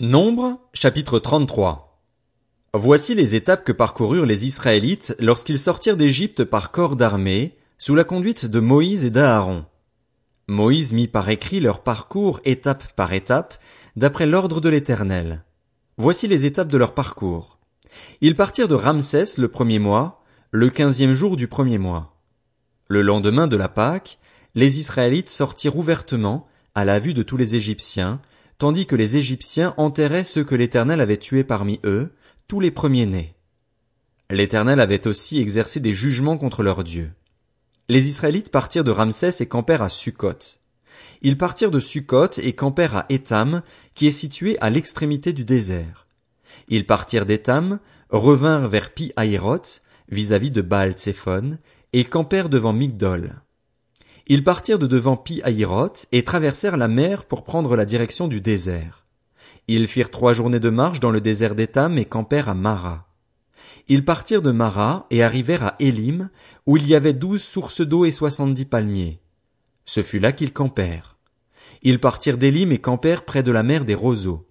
Nombre, chapitre 33. Voici les étapes que parcoururent les Israélites lorsqu'ils sortirent d'Égypte par corps d'armée, sous la conduite de Moïse et d'Aaron. Moïse mit par écrit leur parcours étape par étape, d'après l'ordre de l'Éternel. Voici les étapes de leur parcours. Ils partirent de Ramsès le premier mois, le quinzième jour du premier mois. Le lendemain de la Pâque, les Israélites sortirent ouvertement, à la vue de tous les Égyptiens, tandis que les Égyptiens enterraient ceux que l'Éternel avait tués parmi eux, tous les premiers-nés. L'Éternel avait aussi exercé des jugements contre leurs dieux. Les Israélites partirent de Ramsès et campèrent à Sukkot. Ils partirent de Sukkot et campèrent à Étam, qui est situé à l'extrémité du désert. Ils partirent d'Étam, revinrent vers Pi Hahiroth, vis-à-vis de Baal Tsephon, et campèrent devant Migdol. Ils partirent de devant Pi Hahiroth et traversèrent la mer pour prendre la direction du désert. Ils firent trois journées de marche dans le désert d'Étam et campèrent à Mara. Ils partirent de Mara et arrivèrent à Élim, où il y avait douze sources d'eau et soixante-dix palmiers. Ce fut là qu'ils campèrent. Ils partirent d'Élim et campèrent près de la mer des roseaux.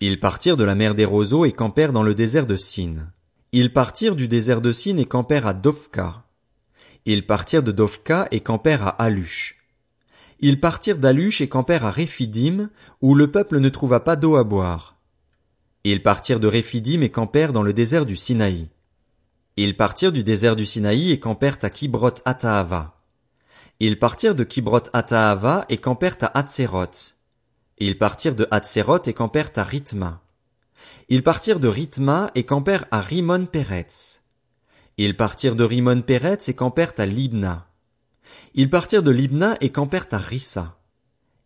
Ils partirent de la mer des roseaux et campèrent dans le désert de Sin. Ils partirent du désert de Sin et campèrent à Dovka. Ils partirent de Dovka et campèrent à Alush. Ils partirent d'Alush et campèrent à Réphidim, où le peuple ne trouva pas d'eau à boire. Ils partirent de Réphidim et campèrent dans le désert du Sinaï. Ils partirent du désert du Sinaï et campèrent à Kibrot Ataava. Ils partirent de Kibrot Ataava et campèrent à Hatzeroth. Ils partirent de Hatzeroth et campèrent à Rithma. Ils partirent de Rithma et campèrent à Rimon Peretz. Ils partirent de Rimon Peretz et campèrent à Libna. Ils partirent de Libna et campèrent à Rissa.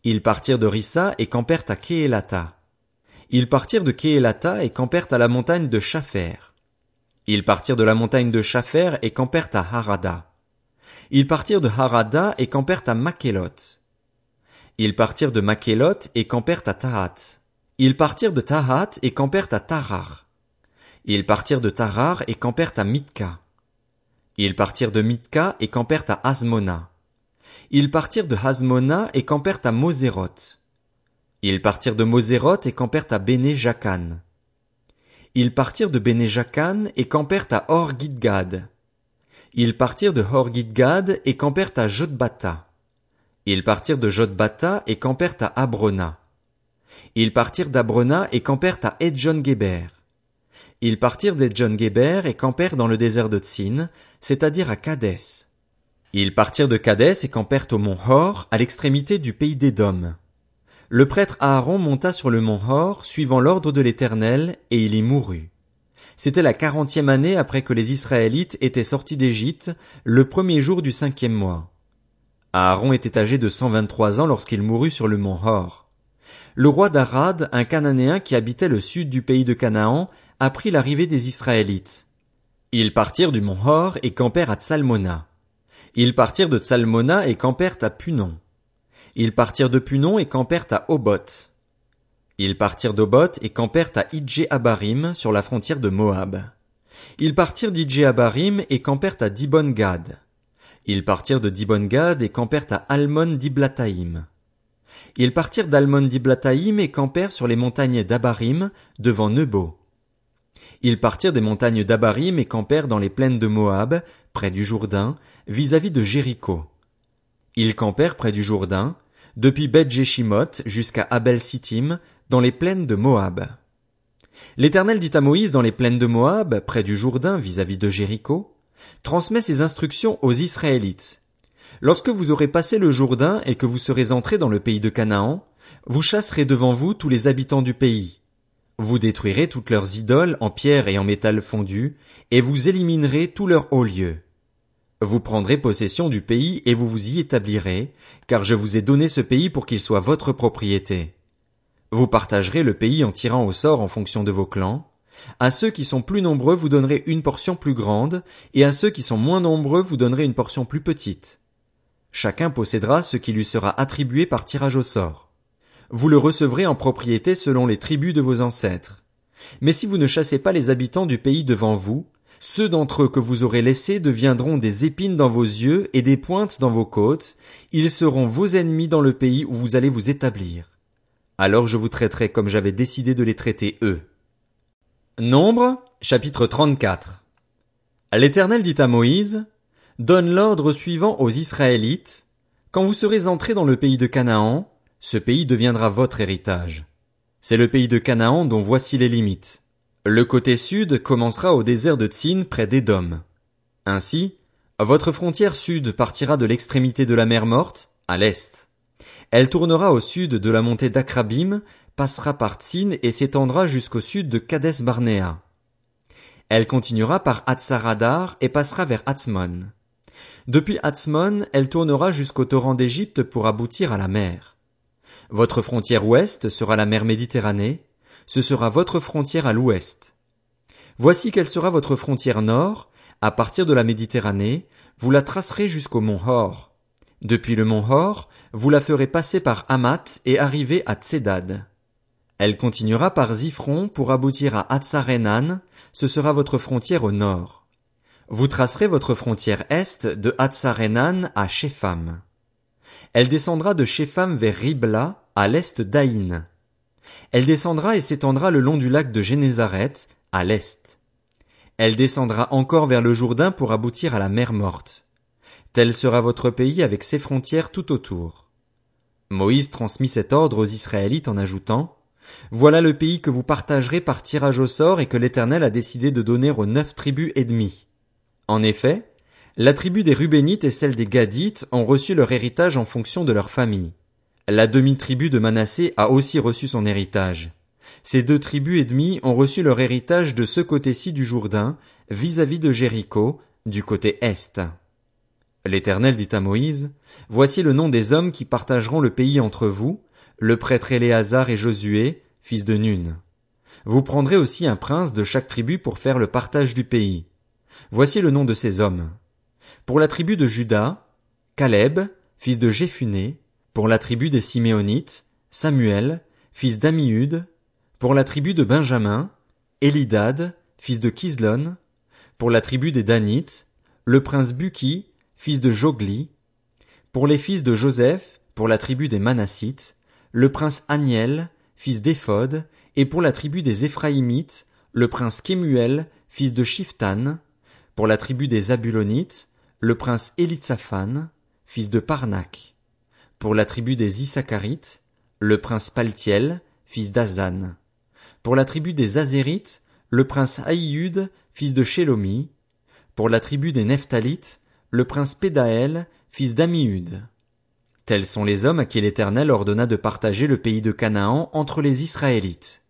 Ils partirent de Rissa et campèrent à Kehelata. Ils partirent de Kehelata et campèrent à la montagne de Chafer. Ils partirent de la montagne de Chafer et campèrent à Harada. Ils partirent de Harada et campèrent à Makelot. Ils partirent de Makelot et campèrent à Tahat. Ils partirent de Tahat et campèrent à Tarar. Ils partirent de Tarar et campèrent à Mitka. Ils partirent de Mitka et campèrent à Asmona. Ils partirent de Hasmona et campèrent à Moséroth. Ils partirent de Moséroth et campèrent à Béné. Ils partirent de Béné et campèrent à Or Gidgad. Ils partirent de Hor Gidgad et campèrent à Jotbata. Ils partirent de Jotbata et campèrent à Abrona. Ils partirent d'Abrona et campèrent à Edjon Geber. Ils partirent des John Geber et campèrent dans le désert de Tsin, c'est-à-dire à Kadès. Ils partirent de Kadès et campèrent au mont Hor, à l'extrémité du pays d'Édom. Le prêtre Aaron monta sur le mont Hor, suivant l'ordre de l'Éternel, et il y mourut. C'était la quarantième année après que les Israélites étaient sortis d'Égypte, le premier jour du cinquième mois. Aaron était âgé de cent vingt-trois ans lorsqu'il mourut sur le mont Hor. Le roi d'Arad, un Cananéen qui habitait le sud du pays de Canaan, apprit l'arrivée des Israélites. Ils partirent du mont Hor et campèrent à Tsalmona. Ils partirent de Tsalmona et campèrent à Punon. Ils partirent de Punon et campèrent à Obot. Ils partirent d'Obot et campèrent à Idje Abarim sur la frontière de Moab. Ils partirent d'Idje Abarim et campèrent à Dibon Gad. Ils partirent de Dibon Gad et campèrent à Almon Diblataïm. Ils partirent d'Almon Diblataïm et campèrent sur les montagnes d'Abarim devant Nebo. Ils partirent des montagnes d'Abarim et campèrent dans les plaines de Moab, près du Jourdain, vis-à-vis de Jéricho. Ils campèrent près du Jourdain, depuis Beth Jeshimoth jusqu'à Abel Sittim, dans les plaines de Moab. L'Éternel dit à Moïse dans les plaines de Moab, près du Jourdain vis-à-vis de Jéricho, transmets ses instructions aux Israélites. Lorsque vous aurez passé le Jourdain et que vous serez entrés dans le pays de Canaan, vous chasserez devant vous tous les habitants du pays, vous détruirez toutes leurs idoles en pierre et en métal fondu, et vous éliminerez tous leurs hauts lieux. Vous prendrez possession du pays et vous vous y établirez, car je vous ai donné ce pays pour qu'il soit votre propriété. Vous partagerez le pays en tirant au sort en fonction de vos clans. À ceux qui sont plus nombreux vous donnerez une portion plus grande, et à ceux qui sont moins nombreux vous donnerez une portion plus petite. Chacun possédera ce qui lui sera attribué par tirage au sort vous le recevrez en propriété selon les tribus de vos ancêtres. Mais si vous ne chassez pas les habitants du pays devant vous, ceux d'entre eux que vous aurez laissés deviendront des épines dans vos yeux et des pointes dans vos côtes, ils seront vos ennemis dans le pays où vous allez vous établir. alors je vous traiterai comme j'avais décidé de les traiter eux. Nombre, chapitre 34. L'Éternel dit à Moïse, Donne l'ordre suivant aux Israélites, quand vous serez entrés dans le pays de Canaan, ce pays deviendra votre héritage. C'est le pays de Canaan dont voici les limites. Le côté sud commencera au désert de Tsin près d'Édom. Ainsi, votre frontière sud partira de l'extrémité de la mer Morte, à l'est. Elle tournera au sud de la montée d'Akrabim, passera par Tsin et s'étendra jusqu'au sud de Kades Barnea. Elle continuera par Hatzaradar et passera vers Hatzmon. Depuis Hatzmon, elle tournera jusqu'au torrent d'Égypte pour aboutir à la mer. Votre frontière ouest sera la mer Méditerranée, ce sera votre frontière à l'ouest. Voici quelle sera votre frontière nord, à partir de la Méditerranée, vous la tracerez jusqu'au mont Hor. Depuis le mont Hor, vous la ferez passer par Hamat et arriver à Tsedad. Elle continuera par Zifron pour aboutir à Hatzarenan, ce sera votre frontière au nord. Vous tracerez votre frontière est de Hatzarenan à Shepham. Elle descendra de Shepham vers Ribla, à l'est d'Aïn. Elle descendra et s'étendra le long du lac de Génézaret, à l'est. Elle descendra encore vers le Jourdain pour aboutir à la mer morte. Tel sera votre pays avec ses frontières tout autour. Moïse transmit cet ordre aux Israélites en ajoutant, Voilà le pays que vous partagerez par tirage au sort et que l'Éternel a décidé de donner aux neuf tribus ennemies. En effet, la tribu des Rubénites et celle des Gadites ont reçu leur héritage en fonction de leur famille. La demi-tribu de Manassé a aussi reçu son héritage. Ces deux tribus ennemies ont reçu leur héritage de ce côté-ci du Jourdain, vis-à-vis de Jéricho, du côté est. L'Éternel dit à Moïse, Voici le nom des hommes qui partageront le pays entre vous, le prêtre Éléazar et Josué, fils de Nun. Vous prendrez aussi un prince de chaque tribu pour faire le partage du pays. Voici le nom de ces hommes. Pour la tribu de Juda, Caleb, fils de Jéphuné, pour la tribu des Siméonites, Samuel, fils d'Amiud, pour la tribu de Benjamin, Elidad, fils de Kislon, pour la tribu des Danites, le prince Buki, fils de Jogli, pour les fils de Joseph, pour la tribu des Manassites, le prince Aniel, fils d'Éphod, et pour la tribu des Éphraïmites, le prince Kemuel, fils de Shiftan, pour la tribu des Zabulonites, le prince Élitsaphan, fils de Parnak. Pour la tribu des Issacharites, le prince Paltiel, fils d'Azan. Pour la tribu des Azérites, le prince Aïud, fils de Shelomi. Pour la tribu des Nephtalites, le prince Pédaël, fils d'Amiud. Tels sont les hommes à qui l'Éternel ordonna de partager le pays de Canaan entre les Israélites.